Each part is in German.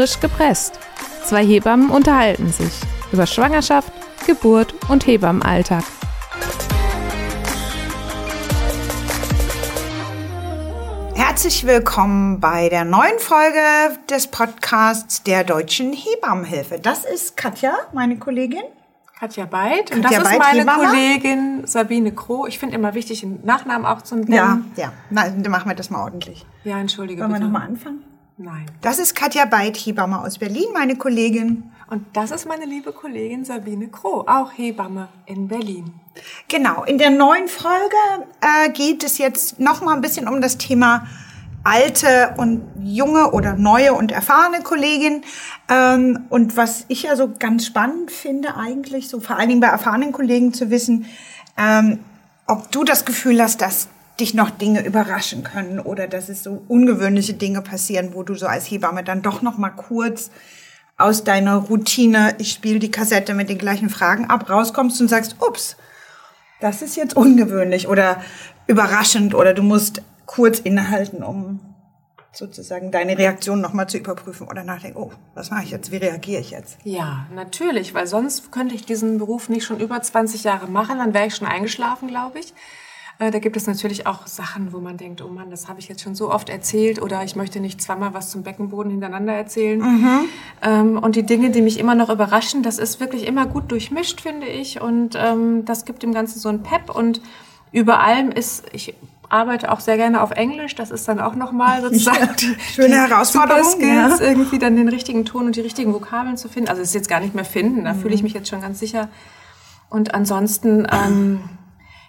Frisch gepresst. Zwei Hebammen unterhalten sich über Schwangerschaft, Geburt und Hebammenalltag. Herzlich willkommen bei der neuen Folge des Podcasts der Deutschen Hebammenhilfe. Das ist Katja, meine Kollegin. Katja Beid. Katja Und das ist Beid, meine Hebamme. Kollegin Sabine Kroh. Ich finde immer wichtig, den Nachnamen auch zu nennen. Ja, ja. Na, dann machen wir das mal ordentlich. Ja, entschuldige Wollen wir bitte. nochmal anfangen? Nein. Das ist Katja Beid, Hebamme aus Berlin, meine Kollegin. Und das ist meine liebe Kollegin Sabine Kroh, auch Hebamme in Berlin. Genau, in der neuen Folge äh, geht es jetzt noch mal ein bisschen um das Thema alte und junge oder neue und erfahrene Kollegin. Ähm, und was ich ja so ganz spannend finde eigentlich, so vor allen Dingen bei erfahrenen Kollegen zu wissen, ähm, ob du das Gefühl hast, dass dich noch Dinge überraschen können oder dass es so ungewöhnliche Dinge passieren, wo du so als Hebamme dann doch noch mal kurz aus deiner Routine, ich spiele die Kassette mit den gleichen Fragen ab, rauskommst und sagst, ups, das ist jetzt ungewöhnlich oder überraschend oder du musst kurz innehalten, um sozusagen deine Reaktion nochmal zu überprüfen oder nachdenken, oh, was mache ich jetzt, wie reagiere ich jetzt? Ja, natürlich, weil sonst könnte ich diesen Beruf nicht schon über 20 Jahre machen, dann wäre ich schon eingeschlafen, glaube ich. Äh, Da gibt es natürlich auch Sachen, wo man denkt, oh Mann, das habe ich jetzt schon so oft erzählt oder ich möchte nicht zweimal was zum Beckenboden hintereinander erzählen. Ähm, Und die Dinge, die mich immer noch überraschen, das ist wirklich immer gut durchmischt, finde ich. Und ähm, das gibt dem Ganzen so ein Pep. Und über allem ist, ich arbeite auch sehr gerne auf Englisch. Das ist dann auch nochmal sozusagen schöne Herausforderung, Skills, ja. irgendwie dann den richtigen Ton und die richtigen Vokabeln zu finden. Also es ist jetzt gar nicht mehr finden, da Mhm. fühle ich mich jetzt schon ganz sicher. Und ansonsten, ähm,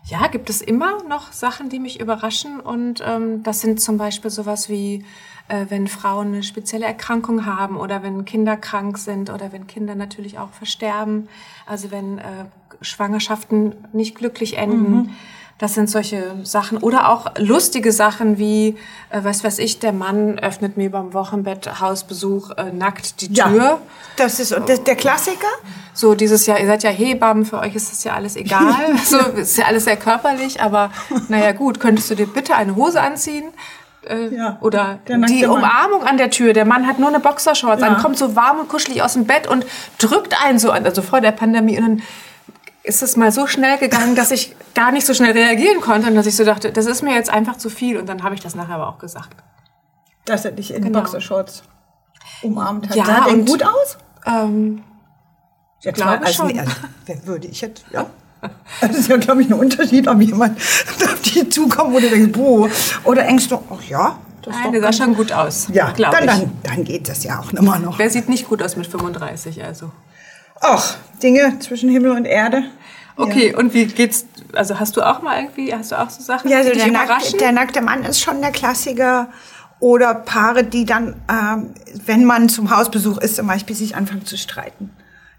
ja, gibt es immer noch Sachen, die mich überraschen. Und ähm, das sind zum Beispiel sowas wie, äh, wenn Frauen eine spezielle Erkrankung haben oder wenn Kinder krank sind oder wenn Kinder natürlich auch versterben. Also wenn äh, Schwangerschaften nicht glücklich enden. Mhm. Das sind solche Sachen. Oder auch lustige Sachen wie, äh, was weiß ich, der Mann öffnet mir beim Wochenbett Hausbesuch äh, nackt die Tür. das ist das, der Klassiker. So dieses Jahr, ihr seid ja Hebammen, für euch ist das ja alles egal. so ist ja alles sehr körperlich, aber naja gut, könntest du dir bitte eine Hose anziehen? Äh, Ja, Oder der die. Umarmung an der Tür. Der Mann hat nur eine Boxershorts Ja. an, kommt so warm und kuschelig aus dem Bett und drückt einen so an, also vor der Pandemie. Und dann ist es mal so schnell gegangen, dass ich gar nicht so schnell reagieren konnte und dass ich so dachte, das ist mir jetzt einfach zu viel. Und dann habe ich das nachher aber auch gesagt. Dass er dich in Genau. Boxershorts umarmt hat. Ja, Sah und- gut aus? Ähm, Jetzt glaube mal, also, schon. also, wer würde ich jetzt, ja. Das ist ja, glaube ich, ein Unterschied, ob jemand auf dich zukommt, wo du denkst, boah, oder denkst du, ach ja, das ist nein, der sah schon gut aus. Ja, glaube dann, ich. dann, dann geht das ja auch immer noch. Wer sieht nicht gut aus mit 35, also. Ach, Dinge zwischen Himmel und Erde. Okay, und wie geht's? Also hast du auch mal irgendwie, hast du auch so Sachen, Ja, also die der, nackte, der nackte Mann ist schon der Klassiker. Oder Paare, die dann, ähm, wenn man zum Hausbesuch ist, zum Beispiel sich anfangen zu streiten.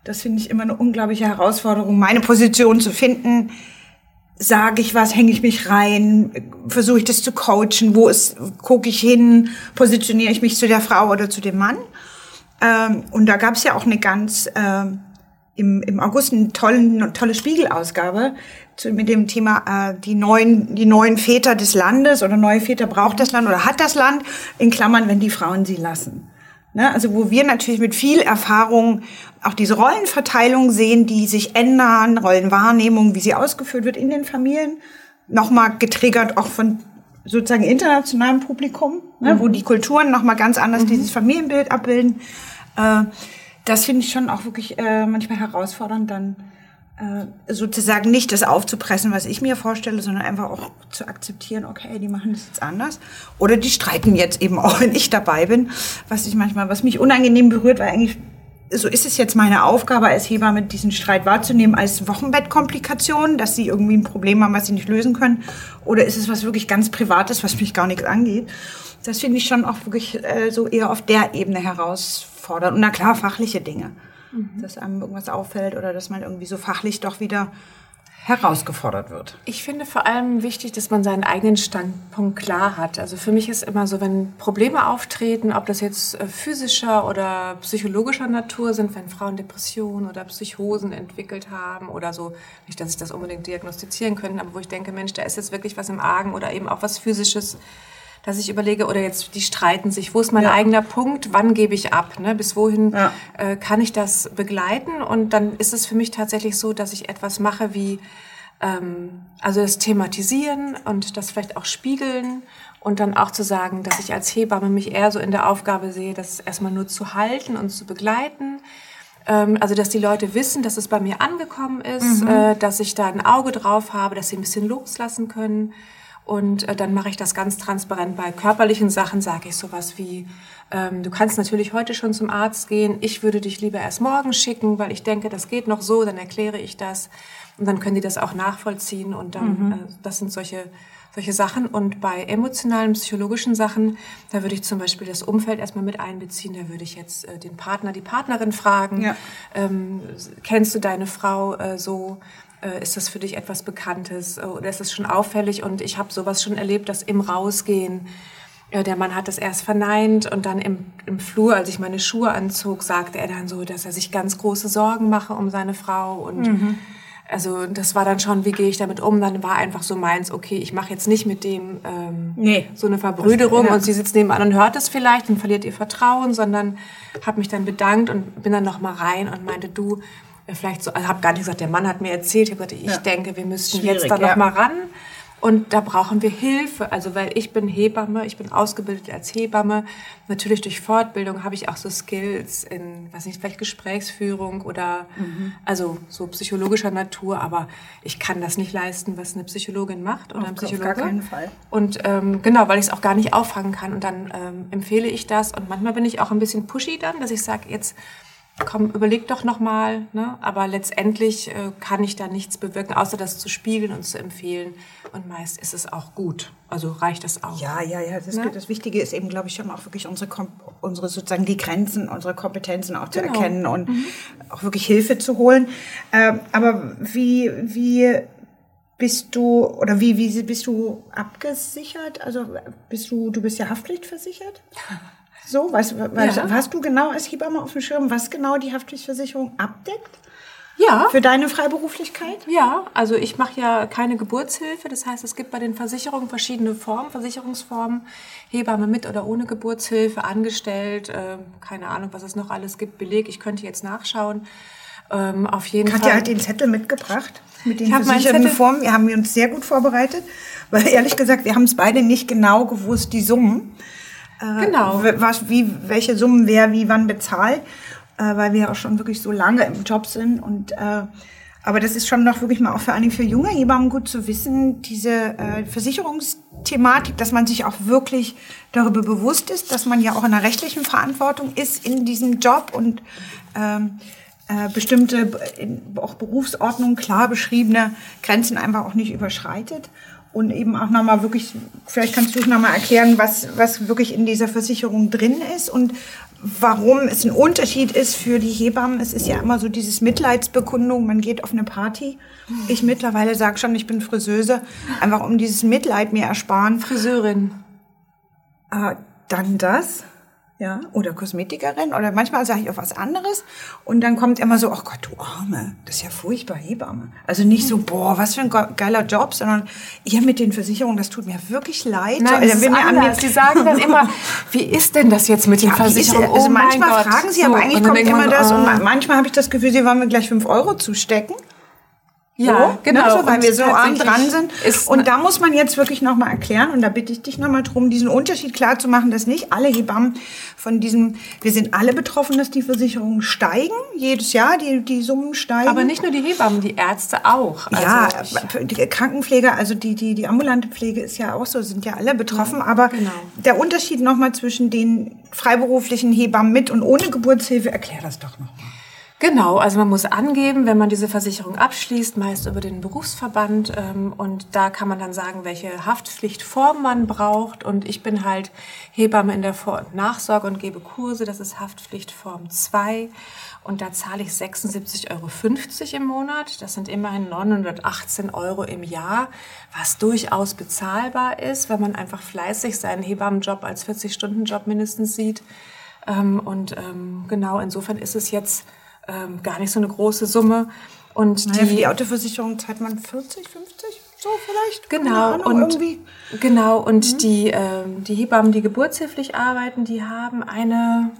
Das finde ich immer eine unglaubliche Herausforderung, meine Position zu finden. Sage ich was, hänge ich mich rein, versuche ich das zu coachen, wo ist, gucke ich hin, positioniere ich mich zu der Frau oder zu dem Mann. Ähm, und da gab es ja auch eine ganz ähm, im, im August eine tolle, tolle Spiegelausgabe zu, mit dem Thema äh, die neuen die neuen Väter des Landes oder neue Väter braucht das Land oder hat das Land in Klammern, wenn die Frauen sie lassen. Ne? Also wo wir natürlich mit viel Erfahrung auch diese Rollenverteilung sehen, die sich ändern, Rollenwahrnehmung, wie sie ausgeführt wird in den Familien, nochmal getriggert auch von sozusagen internationalem Publikum, ne? wo die Kulturen nochmal ganz anders dieses Familienbild abbilden. Äh, das finde ich schon auch wirklich äh, manchmal herausfordernd, dann äh, sozusagen nicht das aufzupressen, was ich mir vorstelle, sondern einfach auch zu akzeptieren, okay, die machen das jetzt anders. Oder die streiten jetzt eben auch, wenn ich dabei bin, was ich manchmal, was mich unangenehm berührt, weil eigentlich so ist es jetzt meine Aufgabe als Hebamme, diesen Streit wahrzunehmen als Wochenbettkomplikation, dass sie irgendwie ein Problem haben, was sie nicht lösen können. Oder ist es was wirklich ganz Privates, was mich gar nichts angeht? Das finde ich schon auch wirklich äh, so eher auf der Ebene herausfordernd. Und na klar, fachliche Dinge. Dass einem irgendwas auffällt oder dass man irgendwie so fachlich doch wieder herausgefordert wird. Ich finde vor allem wichtig, dass man seinen eigenen Standpunkt klar hat. Also für mich ist immer so, wenn Probleme auftreten, ob das jetzt äh, physischer oder psychologischer Natur sind, wenn Frauen Depressionen oder Psychosen entwickelt haben oder so, nicht, dass ich das unbedingt diagnostizieren können, aber wo ich denke, Mensch, da ist jetzt wirklich was im Argen oder eben auch was physisches, dass ich überlege, oder jetzt, die streiten sich, wo ist mein ja. eigener Punkt, wann gebe ich ab, ne? bis wohin ja. äh, kann ich das begleiten? Und dann ist es für mich tatsächlich so, dass ich etwas mache wie, ähm, also das Thematisieren und das vielleicht auch spiegeln und dann auch zu sagen, dass ich als Hebamme mich eher so in der Aufgabe sehe, das erstmal nur zu halten und zu begleiten. Ähm, also, dass die Leute wissen, dass es bei mir angekommen ist, mhm. äh, dass ich da ein Auge drauf habe, dass sie ein bisschen loslassen können. Und äh, dann mache ich das ganz transparent. Bei körperlichen Sachen sage ich sowas wie, ähm, du kannst natürlich heute schon zum Arzt gehen. Ich würde dich lieber erst morgen schicken, weil ich denke, das geht noch so. Dann erkläre ich das. Und dann können die das auch nachvollziehen. Und dann, mhm. äh, das sind solche solche Sachen. Und bei emotionalen, psychologischen Sachen, da würde ich zum Beispiel das Umfeld erstmal mit einbeziehen. Da würde ich jetzt äh, den Partner, die Partnerin fragen, ja. ähm, kennst du deine Frau äh, so? Äh, ist das für dich etwas Bekanntes äh, oder ist das schon auffällig? Und ich habe sowas schon erlebt, dass im Rausgehen äh, der Mann hat das erst verneint und dann im, im Flur, als ich meine Schuhe anzog, sagte er dann so, dass er sich ganz große Sorgen mache um seine Frau und mhm also das war dann schon, wie gehe ich damit um? Dann war einfach so meins, okay, ich mache jetzt nicht mit dem ähm, nee. so eine Verbrüderung ja. und sie sitzt nebenan und hört es vielleicht und verliert ihr Vertrauen, sondern habe mich dann bedankt und bin dann noch mal rein und meinte, du, vielleicht so, also habe gar nicht gesagt, der Mann hat mir erzählt, ich gesagt, ich ja. denke, wir müssten Schwierig, jetzt da noch ja. mal ran und da brauchen wir Hilfe, also weil ich bin Hebamme, ich bin ausgebildet als Hebamme. Natürlich durch Fortbildung habe ich auch so Skills in, weiß nicht, vielleicht Gesprächsführung oder mhm. also so psychologischer Natur, aber ich kann das nicht leisten, was eine Psychologin macht oder auf, ein Psychologe. Auf gar keinen Fall. Und ähm, genau, weil ich es auch gar nicht auffangen kann. Und dann ähm, empfehle ich das. Und manchmal bin ich auch ein bisschen pushy dann, dass ich sage, jetzt komm, überleg doch nochmal. Ne? Aber letztendlich äh, kann ich da nichts bewirken, außer das zu spiegeln und zu empfehlen. Und meist ist es auch gut. Also reicht das auch. Ja, ja, ja. Das, ne? das Wichtige ist eben, glaube ich, schon auch wirklich unsere, unsere sozusagen die Grenzen, unsere Kompetenzen auch genau. zu erkennen und mhm. auch wirklich Hilfe zu holen. Ähm, aber wie, wie bist du oder wie, wie bist du abgesichert? Also bist du, du bist ja Haftpflichtversichert? So, weißt, weißt, ja. hast du genau als Hebamme auf dem Schirm, was genau die Haftpflichtversicherung abdeckt? Ja. Für deine Freiberuflichkeit? Ja, also ich mache ja keine Geburtshilfe. Das heißt, es gibt bei den Versicherungen verschiedene Formen, Versicherungsformen. Hebamme mit oder ohne Geburtshilfe, angestellt, äh, keine Ahnung, was es noch alles gibt, Beleg. Ich könnte jetzt nachschauen. Ähm, auf jeden Katja Fall. hat den Zettel mitgebracht mit den versicherten Formen. Wir haben uns sehr gut vorbereitet, weil ehrlich gesagt, wir haben es beide nicht genau gewusst, die Summen. Äh, genau. Was, wie, welche Summen wer wie wann bezahlt, äh, weil wir auch schon wirklich so lange im Job sind und äh, aber das ist schon noch wirklich mal auch vor allen Dingen für junge Hebammen gut zu wissen, diese äh, Versicherungsthematik, dass man sich auch wirklich darüber bewusst ist, dass man ja auch in einer rechtlichen Verantwortung ist in diesem Job und ähm, äh, bestimmte auch Berufsordnungen klar beschriebene Grenzen einfach auch nicht überschreitet und eben auch nochmal wirklich, vielleicht kannst du es nochmal erklären, was, was wirklich in dieser Versicherung drin ist und warum es ein Unterschied ist für die Hebammen. Es ist ja immer so dieses Mitleidsbekundung, man geht auf eine Party. Ich mittlerweile sage schon, ich bin Friseuse, einfach um dieses Mitleid mir ersparen. Friseurin. Äh, dann das ja, oder Kosmetikerin oder manchmal sage ich auch was anderes und dann kommt immer so, oh Gott, du Arme, das ist ja furchtbar, Hebamme. Also nicht so, boah, was für ein geiler Job, sondern ihr mit den Versicherungen, das tut mir wirklich leid. Nein, das ist anders. Sie sagen dann immer, wie ist denn das jetzt mit den ja, Versicherungen? Ist, also oh manchmal fragen sie, aber eigentlich kommt immer das und oh. manchmal habe ich das Gefühl, sie wollen mir gleich fünf Euro zustecken. Ja, so, ne, genau. Ne, so, weil und wir so arm dran sind. Und da muss man jetzt wirklich nochmal erklären, und da bitte ich dich nochmal drum, diesen Unterschied klar zu machen, dass nicht alle Hebammen von diesem, wir sind alle betroffen, dass die Versicherungen steigen, jedes Jahr, die, die Summen steigen. Aber nicht nur die Hebammen, die Ärzte auch. Also ja, die Krankenpflege, also die, die, die ambulante Pflege ist ja auch so, sind ja alle betroffen, ja, aber genau. der Unterschied nochmal zwischen den freiberuflichen Hebammen mit und ohne Geburtshilfe, erklär das doch nochmal. Genau, also man muss angeben, wenn man diese Versicherung abschließt, meist über den Berufsverband. Ähm, und da kann man dann sagen, welche Haftpflichtform man braucht. Und ich bin halt Hebamme in der Vor- und Nachsorge und gebe Kurse. Das ist Haftpflichtform 2. Und da zahle ich 76,50 Euro im Monat. Das sind immerhin 918 Euro im Jahr, was durchaus bezahlbar ist, wenn man einfach fleißig seinen Hebammenjob als 40-Stunden-Job mindestens sieht. Ähm, und ähm, genau, insofern ist es jetzt ähm, gar nicht so eine große Summe. Und naja, die, für die Autoversicherung zahlt man 40, 50? so vielleicht. Genau Ahnung, und irgendwie. genau und mhm. die ähm, die Hebammen, die geburtshilflich arbeiten, die haben eine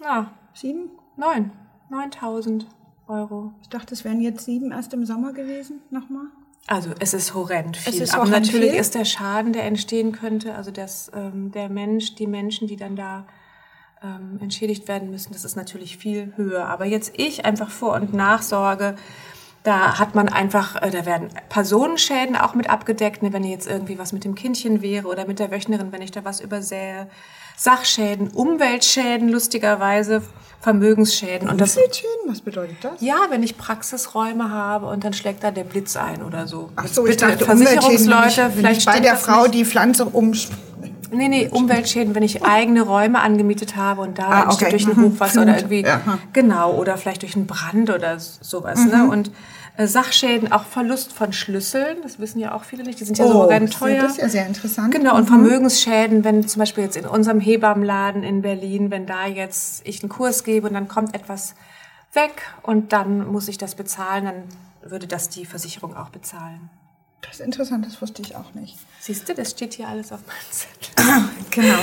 ja sieben, neun, neuntausend Euro. Ich dachte, es wären jetzt sieben erst im Sommer gewesen, nochmal. Also es ist horrend viel. Es ist Aber natürlich viel. ist der Schaden, der entstehen könnte, also dass ähm, der Mensch, die Menschen, die dann da ähm, entschädigt werden müssen, das ist natürlich viel höher. Aber jetzt ich einfach Vor- und Nachsorge, da hat man einfach, äh, da werden Personenschäden auch mit abgedeckt, ne, wenn jetzt irgendwie was mit dem Kindchen wäre oder mit der Wöchnerin, wenn ich da was übersähe. Sachschäden, Umweltschäden, lustigerweise, Vermögensschäden. Und das Umweltschäden, was bedeutet das? Ja, wenn ich Praxisräume habe und dann schlägt da der Blitz ein oder so. Ach so, Bitte, ich dachte, Versicherungsleute, ich, vielleicht bei der Frau nicht. die Pflanze um... Nee, nee, Umweltschäden, wenn ich eigene Räume angemietet habe und da Ah, okay. durch ein Mhm. Hochwasser oder irgendwie, Ja. Mhm. genau, oder vielleicht durch einen Brand oder sowas, ne? Und äh, Sachschäden, auch Verlust von Schlüsseln, das wissen ja auch viele nicht, die sind ja so horrend das teuer. ist ja sehr interessant. Genau, und Mhm. Vermögensschäden, wenn zum Beispiel jetzt in unserem Hebammenladen in Berlin, wenn da jetzt ich einen Kurs gebe und dann kommt etwas weg und dann muss ich das bezahlen, dann würde das die Versicherung auch bezahlen. Das ist interessant, das wusste ich auch nicht. Siehst du, das steht hier alles auf meinem Zettel. Genau.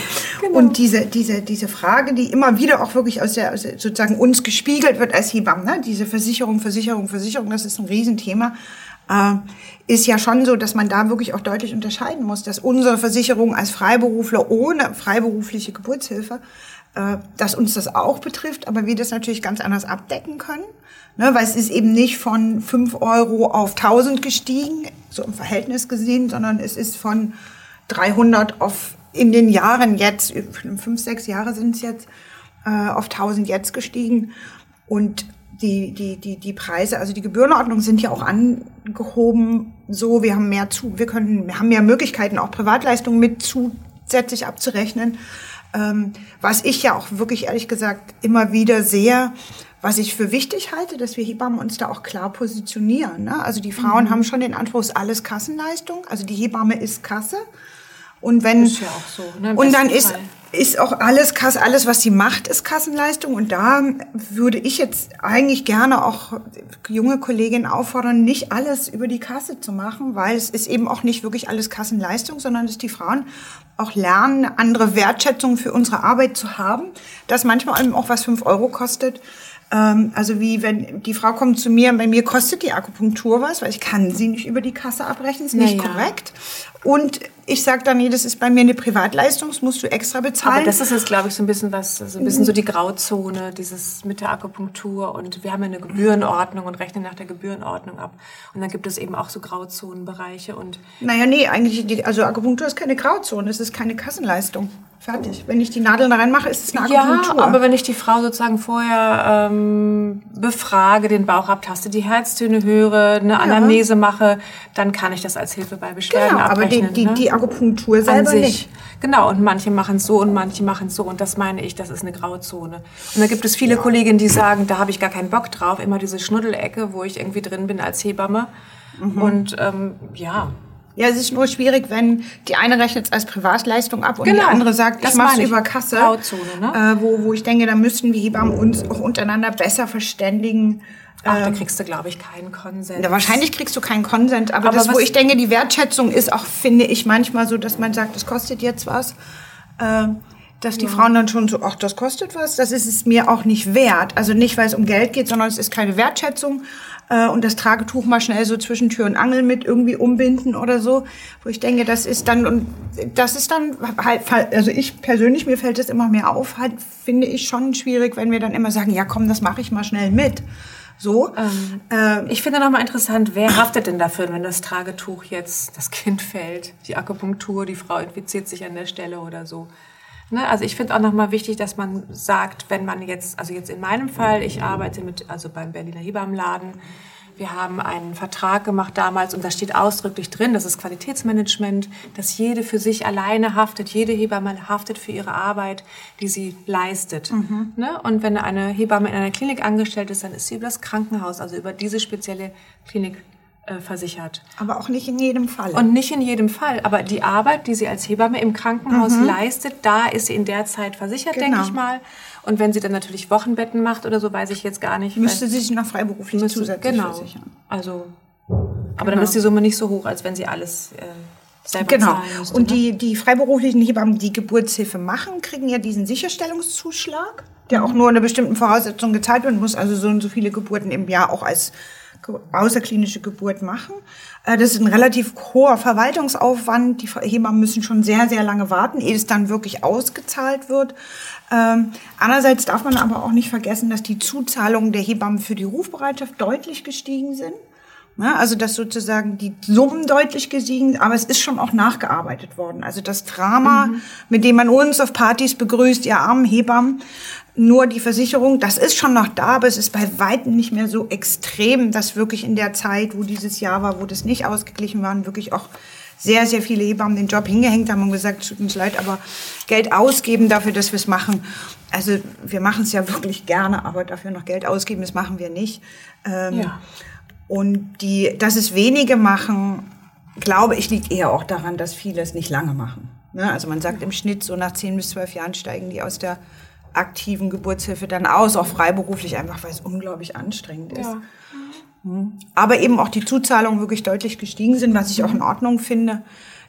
Und diese, diese, diese Frage, die immer wieder auch wirklich aus der, aus der sozusagen uns gespiegelt wird als Hebammen, ne? diese Versicherung, Versicherung, Versicherung, das ist ein Riesenthema, äh, ist ja schon so, dass man da wirklich auch deutlich unterscheiden muss, dass unsere Versicherung als Freiberufler ohne freiberufliche Geburtshilfe, äh, dass uns das auch betrifft, aber wir das natürlich ganz anders abdecken können. Ne, weil es ist eben nicht von 5 Euro auf 1000 gestiegen, so im Verhältnis gesehen, sondern es ist von 300 auf in den Jahren jetzt, fünf, sechs Jahre sind es jetzt, äh, auf 1000 jetzt gestiegen. Und die, die, die, die Preise, also die Gebührenordnung sind ja auch angehoben. So, wir haben mehr zu, wir können, wir haben mehr Möglichkeiten, auch Privatleistungen mit zusätzlich abzurechnen. Ähm, was ich ja auch wirklich ehrlich gesagt immer wieder sehr, was ich für wichtig halte, dass wir Hebammen uns da auch klar positionieren. Ne? Also die Frauen haben schon den Anspruch, es ist alles Kassenleistung. Also die Hebamme ist Kasse. Und wenn Ist ja auch so, ne, und dann ist Fall. ist auch alles Kass, alles was sie macht, ist Kassenleistung. Und da würde ich jetzt eigentlich gerne auch junge Kolleginnen auffordern, nicht alles über die Kasse zu machen, weil es ist eben auch nicht wirklich alles Kassenleistung, sondern dass die Frauen auch lernen, andere Wertschätzung für unsere Arbeit zu haben, das manchmal eben auch was fünf Euro kostet. Ähm, Also wie wenn die Frau kommt zu mir, und bei mir kostet die Akupunktur was, weil ich kann sie nicht über die Kasse abrechnen, ist nicht Naja. korrekt. Und ich sage dann, nee, das ist bei mir eine Privatleistung, das musst du extra bezahlen. Aber das ist jetzt, glaube ich, so ein bisschen was, so ein bisschen so die Grauzone, dieses mit der Akupunktur und wir haben ja eine Gebührenordnung und rechnen nach der Gebührenordnung ab. Und dann gibt es eben auch so Grauzonenbereiche und Naja, nee, eigentlich, die, also Akupunktur ist keine Grauzone, es ist keine Kassenleistung. Fertig. Wenn ich die Nadeln da reinmache, ist es eine ja, Akupunktur. aber wenn ich die Frau sozusagen vorher ähm, befrage, den Bauch abtaste, die Herztöne höre, eine Anamnese mache, dann kann ich das als Hilfe bei Beschwerden genau, aber die, die, ne? die Akupunktur an selber sich. nicht. Genau, und manche machen es so und manche machen es so. Und das meine ich, das ist eine Grauzone. Und da gibt es viele Kolleginnen, die sagen, da habe ich gar keinen Bock drauf. Immer diese Schnuddelecke, wo ich irgendwie drin bin als Hebamme. Mhm. Und ähm, ja, Ja, es ist nur schwierig, wenn die eine rechnet es als Privatleistung ab und die Genau, andere sagt, das ich mache über Kasse. Grauzone, ne? äh, wo, wo ich denke, da müssten wir Hebammen uns auch untereinander besser verständigen. ach, da kriegst du, glaube ich, keinen Konsens. Ja, wahrscheinlich kriegst du keinen Consent, aber, Aber das, wo ich denke, die Wertschätzung ist auch, finde ich, manchmal so, dass man sagt, das kostet jetzt was. Äh, dass die Frauen dann schon so, ach, das kostet was, das ist es mir auch nicht wert. Also nicht, weil es um Geld geht, sondern es ist keine Wertschätzung. Äh, und das Tragetuch mal schnell so zwischen Tür und Angel mit irgendwie umbinden oder so. Wo ich denke, das ist dann, und das ist dann halt, also ich persönlich, mir fällt das immer mehr auf, halt, finde ich schon schwierig, wenn wir dann immer sagen, ja komm, das mache ich mal schnell mit. So. Ähm, Ich finde nochmal interessant, wer haftet denn dafür, wenn das Tragetuch jetzt, das Kind fällt, die Akupunktur, die Frau infiziert sich an der Stelle oder so. Ne? Also ich finde auch nochmal wichtig, dass man sagt, wenn man jetzt, also jetzt in meinem Fall, ich arbeite mit, also beim Berliner Hebammenladen, wir haben einen Vertrag gemacht damals und da steht ausdrücklich drin, das ist Qualitätsmanagement, dass jede für sich alleine haftet, jede Hebamme haftet für ihre Arbeit, die sie leistet. Ne? Und wenn eine Hebamme in einer Klinik angestellt ist, dann ist sie über das Krankenhaus, also über diese spezielle Klinik äh, versichert. aber auch nicht in jedem Fall. Und nicht in jedem Fall, aber die Arbeit, die sie als Hebamme im Krankenhaus leistet, da ist sie in der Zeit versichert, Genau. denke ich mal. Und wenn sie dann natürlich Wochenbetten macht oder so, weiß ich jetzt gar nicht. müsste sie sich noch freiberuflich Müsste- zusätzlich genau. versichern. Also Aber dann Genau. ist die Summe nicht so hoch, als wenn sie alles äh, Genau. müsste. Und ne? die, die freiberuflichen Hebammen, die Geburtshilfe machen, kriegen ja diesen Sicherstellungszuschlag, der auch nur unter bestimmten Voraussetzungen gezahlt werden muss. Also so und so viele Geburten im Jahr auch als außerklinische Geburt machen. Äh, Das ist ein relativ hoher Verwaltungsaufwand. Die Hebammen müssen schon sehr, sehr lange warten, ehe es dann wirklich ausgezahlt wird. Ähm, Andererseits darf man aber auch nicht vergessen, dass die Zuzahlungen der Hebammen für die Rufbereitschaft deutlich gestiegen sind. Also dass sozusagen die Summen deutlich gestiegen, aber es ist schon auch nachgearbeitet worden. Also das Drama, mit dem man uns auf Partys begrüßt, ihr armen Hebammen, nur die Versicherung, das ist schon noch da, aber es ist bei weitem nicht mehr so extrem, dass wirklich in der Zeit, wo dieses Jahr war, wo das nicht ausgeglichen war, wirklich auch sehr, sehr viele Hebammen den Job hingehängt haben und gesagt, tut uns leid, aber Geld ausgeben dafür, dass wir es machen. Also wir machen es ja wirklich gerne, aber dafür noch Geld ausgeben, das machen wir nicht. Ähm, Ja. und die, dass es wenige machen, glaube ich, liegt eher auch daran, dass viele es nicht lange machen. Ne? Also man sagt im Schnitt so nach 10 bis 12 Jahren steigen die aus der aktiven Geburtshilfe dann aus, auch freiberuflich, einfach weil es unglaublich anstrengend ist. ja. Aber eben auch die Zuzahlungen wirklich deutlich gestiegen sind, was ich auch in Ordnung finde,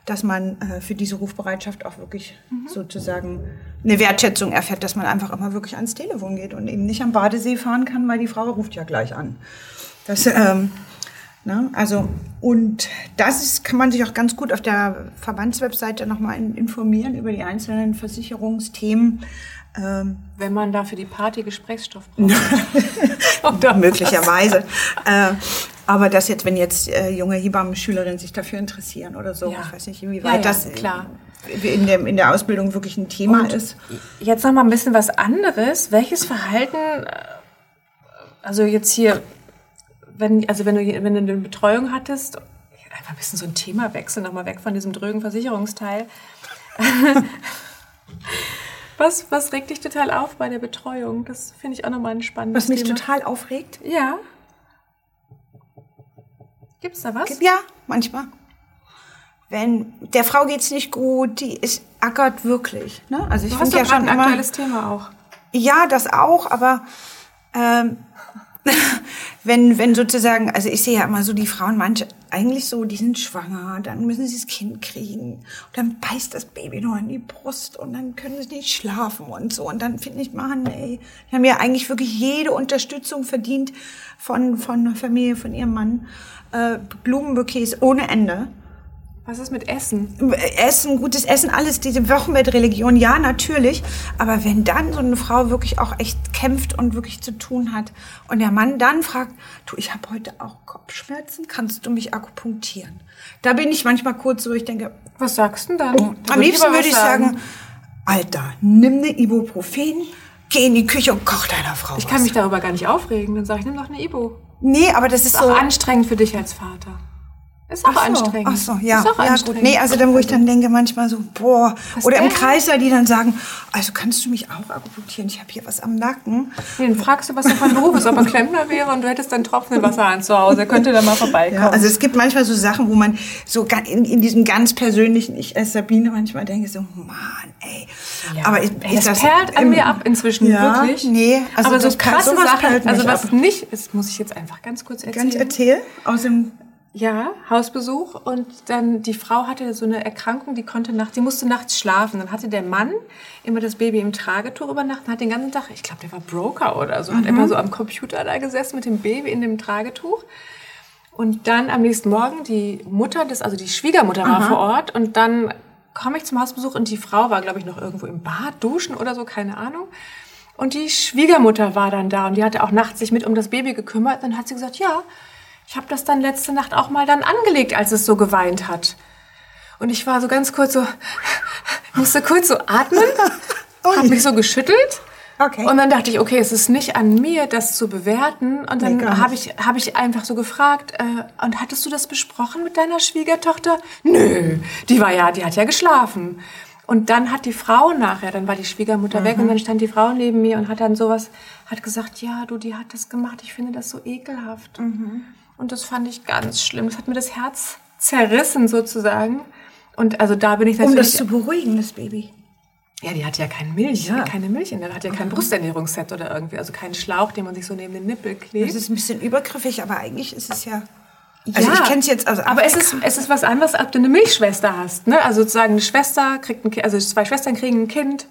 dass man äh, für diese Rufbereitschaft auch wirklich sozusagen eine Wertschätzung erfährt, dass man einfach immer wirklich ans Telefon geht und eben nicht am Badesee fahren kann, weil die Frau ruft ja gleich an. Das, ähm, ne, also, und das ist, kann man sich auch ganz gut auf der Verbandswebseite nochmal informieren über die einzelnen Versicherungsthemen. Ähm, Wenn man da für die Party Gesprächsstoff braucht. oder möglicherweise. äh, aber das jetzt, wenn jetzt äh, junge Hebammen-Schülerinnen sich dafür interessieren oder so, Ja. ich weiß nicht, inwieweit Ja, ja, das klar. in der, in der Ausbildung wirklich ein Thema ist. Jetzt noch mal ein bisschen was anderes. Welches Verhalten, äh, also jetzt hier, wenn, also wenn du, wenn du eine Betreuung hattest, einfach ein bisschen so ein Thema wechseln, nochmal weg von diesem drögen Versicherungsteil. was, was regt dich total auf bei der Betreuung? Das finde ich auch nochmal ein spannendes Was mich Thema. total aufregt. Ja. Gibt's da was? Ja, manchmal. Wenn der Frau geht's nicht gut, die ist ackert wirklich. Ne? Also ich finde ja schon ein immer, aktuelles Thema auch. Ja, das auch, aber ähm, wenn, wenn sozusagen, also ich sehe ja immer so die Frauen, manche eigentlich so, die sind schwanger, dann müssen sie das Kind kriegen. Und dann beißt das Baby noch in die Brust und dann können sie nicht schlafen und so. Und dann finde ich, Mann, ey, die haben ja eigentlich wirklich jede Unterstützung verdient von, von der Familie, von ihrem Mann, äh, Blumenbouquets ohne Ende. Was ist mit Essen? Essen, gutes Essen, alles, diese Wochenbettreligion, ja, natürlich. Aber wenn dann so eine Frau wirklich auch echt kämpft und wirklich zu tun hat und der Mann dann fragt, du, ich habe heute auch Kopfschmerzen, kannst du mich akupunktieren? Da bin ich manchmal kurz so, ich denke, Was sagst du denn dann? Da am liebsten würde ich sagen, Alter, nimm eine Ibuprofen, geh in die Küche und koch deiner Frau Ich was. kann mich darüber gar nicht aufregen. Dann sage ich, nimm doch eine Ibo. Nee, aber das ist Ist so... auch anstrengend für dich als Vater. Ist auch so, anstrengend. Ach so, ja, Ist auch ja gut. anstrengend. Nee, also dann, wo ich dann denke manchmal so, boah, Was oder im? Kreißsaal, die dann sagen, also kannst du mich auch akupunktieren, ich habe hier was am Nacken. Nee, dann fragst du, was er von Beruf ist, ob er Klempner wäre und du hättest dann tropfenden Wasserhahn zu Hause. Er könnte dann mal vorbeikommen. Ja, also es gibt manchmal so Sachen, wo man so in, in diesem ganz persönlichen, ich als Sabine manchmal denke so, Mann, ey. Ja. Aber ist, das, ist das perlt an mir ab inzwischen, Ja, wirklich. nee, also Aber so das krasse Sachen, also was ab. nicht ist, muss ich jetzt einfach ganz kurz erzählen. Ganz erzähl, aus dem, Ja, Hausbesuch und dann die Frau hatte so eine Erkrankung, die konnte nachts, die musste nachts schlafen. Dann hatte der Mann immer das Baby im Tragetuch übernachten, hat den ganzen Tag, ich glaube, der war Broker oder so, hat immer so am Computer da gesessen mit dem Baby in dem Tragetuch. Und dann am nächsten Morgen die Mutter des, also die Schwiegermutter war vor Ort und dann komme ich zum Hausbesuch und die Frau war, glaube ich, noch irgendwo im Bad duschen oder so, keine Ahnung. Und die Schwiegermutter war dann da und die hatte auch nachts sich mit um das Baby gekümmert. Dann hat sie gesagt, ja, ich habe das dann letzte Nacht auch mal dann angelegt, als es so geweint hat. Und ich war so ganz kurz so, musste kurz so atmen, habe mich so geschüttelt. Okay. Und dann dachte ich, okay, es ist nicht an mir, das zu bewerten. Und Nee, dann habe nicht. ich, hab ich einfach so gefragt, äh, und hattest du das besprochen mit deiner Schwiegertochter? Nö, die war ja, die hat ja geschlafen. Und dann hat die Frau nachher, dann war die Schwiegermutter weg und dann stand die Frau neben mir und hat dann sowas, hat gesagt, ja, du, die hat das gemacht, ich finde das so ekelhaft. Und das fand ich ganz schlimm. Das hat mir das Herz zerrissen sozusagen. Und also da bin ich um natürlich... das zu beruhigen, das Baby. Ja, die hat ja keine Milch, Ja. keine Milch in der, hat ja kein Brusternährungsset oder irgendwie, also keinen Schlauch, den man sich so neben den Nippel Das klebt. ist ein bisschen übergriffig, aber eigentlich ist es ja, Also Ja, ich kenne es jetzt, also aber es ist, es ist was anderes, ob du eine Milchschwester hast. Ne? Also sozusagen eine Schwester kriegt ein Kind, also zwei Schwestern kriegen ein Kind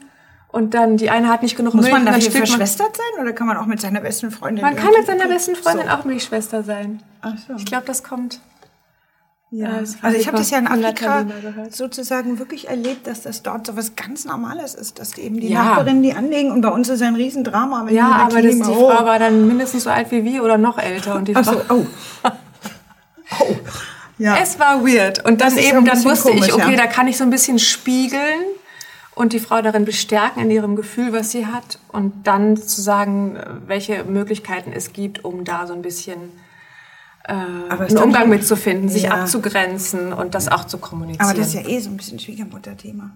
und dann die eine hat nicht genug muss Milch. man und dann dafür man, verschwestert sein oder kann man auch mit seiner besten Freundin? man kann mit seiner besten Freundin So. auch Milchschwester sein. Ach so. Ich glaube, das kommt. Ja. Das also ich hab habe ich das ja in Afrika sozusagen wirklich erlebt, dass das dort so was ganz Normales ist, dass die eben die Ja. Nachbarinnen die anlegen und bei uns ist ein Riesendrama. Wenn Ja, aber das, die oh. Frau war dann mindestens so alt wie wir oder noch älter. Und die Ach Frau, so, oh. oh. Ja. Es war weird. Und dann eben, dann wusste ich, komisch, okay, ja. da kann ich so ein bisschen spiegeln und die Frau darin bestärken in ihrem Gefühl, was sie hat. Und dann zu sagen, welche Möglichkeiten es gibt, um da so ein bisschen äh, einen Umgang mitzufinden, sich Ja. abzugrenzen und das auch zu kommunizieren. Aber das ist ja eh so ein bisschen Schwiegermutter-Thema.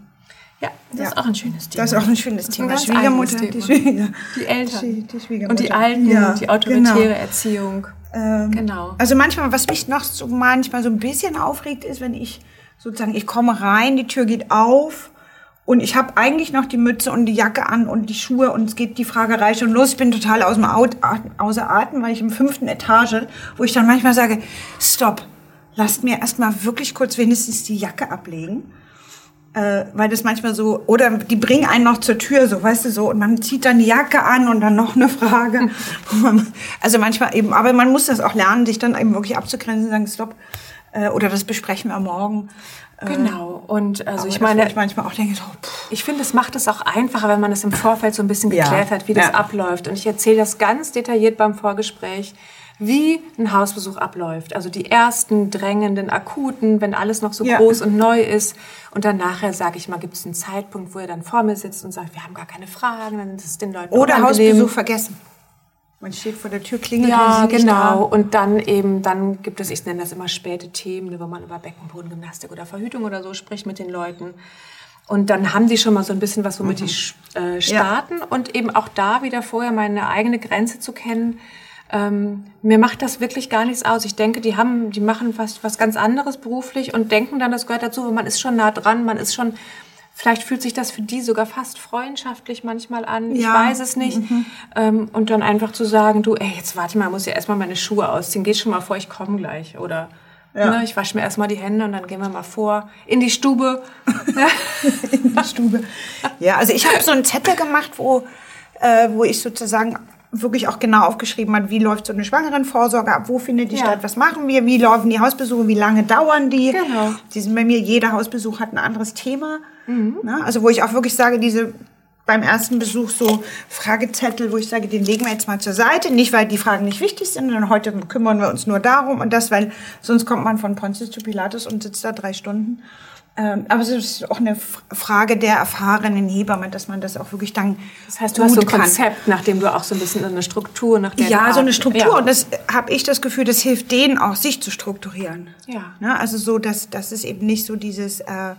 ja, das Ja. ist auch ein schönes Thema. Das ist auch ein schönes Thema. ein Schwiegermutter, eigenes die, Thema. Schwieger, Die Eltern. Die, die Schwiegermutter. und die Alten, Ja, die autoritäre genau. Erziehung. Ähm, Genau. Also manchmal, was mich noch so manchmal so ein bisschen aufregt, ist, wenn ich sozusagen, ich komme rein, die Tür geht auf und ich habe eigentlich noch die Mütze und die Jacke an und die Schuhe und es geht die Fragerei schon los. Ich bin total aus dem Out, außer Atem, weil ich im fünften Etage, wo ich dann manchmal sage, stopp, lasst mir erstmal wirklich kurz wenigstens die Jacke ablegen. Äh, weil das manchmal so, oder die bringen einen noch zur Tür, so, weißt du, so, und man zieht dann die Jacke an und dann noch eine Frage. Also manchmal eben, aber man muss das auch lernen, sich dann eben wirklich abzugrenzen, sagen, stopp, äh, oder das besprechen wir morgen. Genau. Und also aber ich meine, ich manchmal auch denke, pff, Ich finde, es macht es auch einfacher, wenn man es im Vorfeld so ein bisschen Ja. geklärt hat, wie das Ja. abläuft. Und ich erzähle das ganz detailliert beim Vorgespräch, wie ein Hausbesuch abläuft. Also die ersten drängenden, akuten, wenn alles noch so Ja. groß und neu ist. Und dann nachher, sage ich mal, gibt es einen Zeitpunkt, wo er dann vor mir sitzt und sagt, wir haben gar keine Fragen, dann ist es den Leuten oder. Hausbesuch vergessen. Man steht vor der Tür, klingelt, Ja, genau. Und dann eben, dann gibt es, ich nenne das immer späte Themen, ne, wo man über Beckenbodengymnastik oder Verhütung oder so spricht mit den Leuten. Und dann haben die schon mal so ein bisschen was, womit die sch- äh, starten. Und eben auch da wieder vorher meine eigene Grenze zu kennen. Ähm, mir macht das wirklich gar nichts aus. Ich denke, die haben, die machen fast was ganz anderes beruflich und denken dann, das gehört dazu, weil man ist schon nah dran, man ist schon, vielleicht fühlt sich das für die sogar fast freundschaftlich manchmal an. Ich Ja. weiß es nicht. Ähm, und dann einfach zu sagen, du, ey, jetzt warte mal, muss ja erstmal meine Schuhe ausziehen. Geh schon mal vor, ich komme gleich. Oder Ja. ne, ich wasche mir erstmal die Hände und dann gehen wir mal vor in die Stube. in die Stube. Ja, also ich habe so einen Zettel gemacht, wo, äh, wo ich sozusagen wirklich auch genau aufgeschrieben habe, wie läuft so eine Schwangerenvorsorge ab, wo findet die Ja. statt, was machen wir, wie laufen die Hausbesuche, wie lange dauern die. Genau. Die sind bei mir, jeder Hausbesuch hat ein anderes Thema. Mhm. Ne? Also wo ich auch wirklich sage, diese beim ersten Besuch so Fragezettel, wo ich sage, den legen wir jetzt mal zur Seite. Nicht, weil die Fragen nicht wichtig sind, sondern heute kümmern wir uns nur darum und das, weil sonst kommt man von Pontius zu Pilatus und sitzt da drei Stunden. Ähm, aber es ist auch eine Frage der erfahrenen Hebamme, dass man das auch wirklich dann Das heißt, du hast so ein kann. Konzept, nachdem du auch so ein bisschen eine Struktur, nach der Ja, du so eine. Struktur. Ja. Und das habe ich das Gefühl, das hilft denen auch, sich zu strukturieren. Ja. Ne? Also so, dass das ist eben nicht so dieses äh,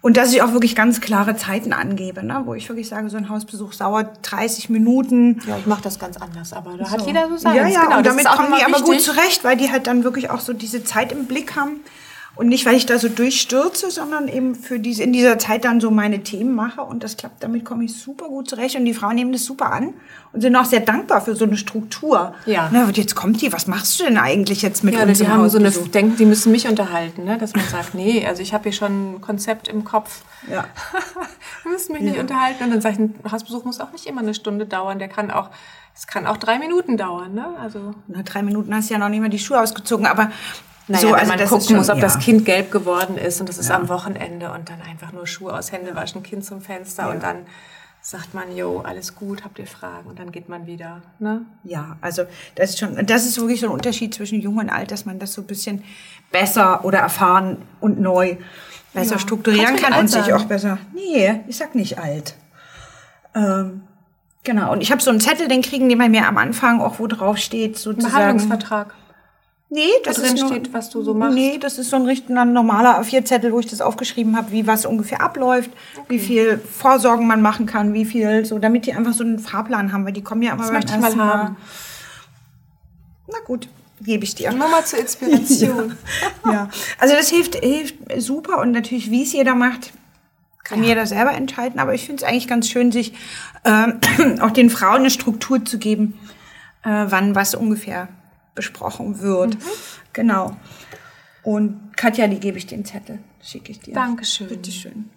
und dass ich auch wirklich ganz klare Zeiten angebe, ne? wo ich wirklich sage, so ein Hausbesuch dauert 30 Minuten. ja, ich mache das ganz anders, aber da hat So. jeder so seins. Ja, ja, genau, und damit kommen die aber gut zurecht, weil die halt dann wirklich auch so diese Zeit im Blick haben. Und nicht, weil ich da so durchstürze, sondern eben für diese, in dieser Zeit dann so meine Themen mache. Und das klappt, damit komme ich super gut zurecht. Und die Frauen nehmen das super an und sind auch sehr dankbar für so eine Struktur. Ja. Na, jetzt kommt die, was machst du denn eigentlich jetzt mit Ja, uns die im haben so eine, denken, die müssen mich unterhalten, ne? dass man sagt, nee, also ich habe hier schon ein Konzept im Kopf. Ja. Wir müssen mich nicht unterhalten. Und dann sage ich, ein Hausbesuch muss auch nicht immer eine Stunde dauern. Der kann auch, es kann auch drei Minuten dauern. Ne? Also, Na, drei Minuten hast du ja noch nicht mal die Schuhe ausgezogen, aber naja, so, also man das gucken muss, ob ja. das Kind gelb geworden ist und das ist am Wochenende und dann einfach nur Schuhe aus, Hände waschen, Kind zum Fenster und dann sagt man, jo, alles gut, habt ihr Fragen und dann geht man wieder. Ne? Ja, also das ist schon, das ist wirklich so ein Unterschied zwischen jung und alt, dass man das so ein bisschen besser oder erfahren und neu besser Ja. strukturieren kann und sich auch besser. Nee, ich sag nicht alt. Ähm, genau. Und ich habe so einen Zettel, den kriegen die bei mir am Anfang auch, wo drauf steht, Ein sozusagen. Behandlungsvertrag. Nee, das drin ist nur, steht, was du so machst? Nee, das ist so ein richtiger normaler A4-Zettel, wo ich das aufgeschrieben habe, wie was ungefähr abläuft, wie viel Vorsorgen man machen kann, wie viel, so, damit die einfach so einen Fahrplan haben, weil die kommen ja immer Das möchte ich mal haben. Na gut, gebe ich dir. Nur mal zur Inspiration. Ja, also das hilft, hilft super und natürlich, wie es jeder macht, kann jeder selber entscheiden. Aber ich finde es eigentlich ganz schön, sich ähm, auch den Frauen eine Struktur zu geben, äh, wann was ungefähr besprochen wird. Mhm. Genau. Und Katja, die gebe ich den Zettel, schicke ich dir. Dankeschön. Bitteschön.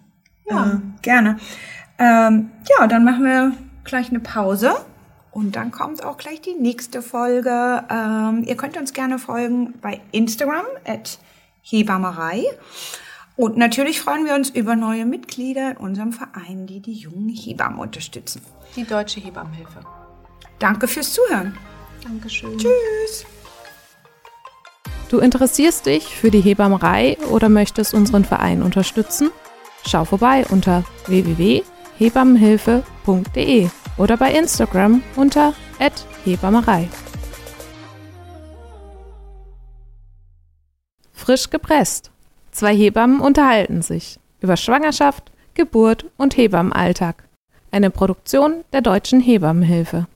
Ja, äh, gerne. Ähm, ja, dann machen wir gleich eine Pause. Und dann kommt auch gleich die nächste Folge. Ähm, ihr könnt uns gerne folgen bei Instagram at Hebammerei. Und natürlich freuen wir uns über neue Mitglieder in unserem Verein, die die jungen Hebammen unterstützen. Die Deutsche Hebammenhilfe. Danke fürs Zuhören. Dankeschön. Tschüss. Du interessierst dich für die Hebammerei oder möchtest unseren Verein unterstützen? Schau vorbei unter www.hebammenhilfe.de oder bei Instagram unter @hebammerei. Frisch gepresst. Zwei Hebammen unterhalten sich über Schwangerschaft, Geburt und Hebammenalltag. Eine Produktion der Deutschen Hebammenhilfe.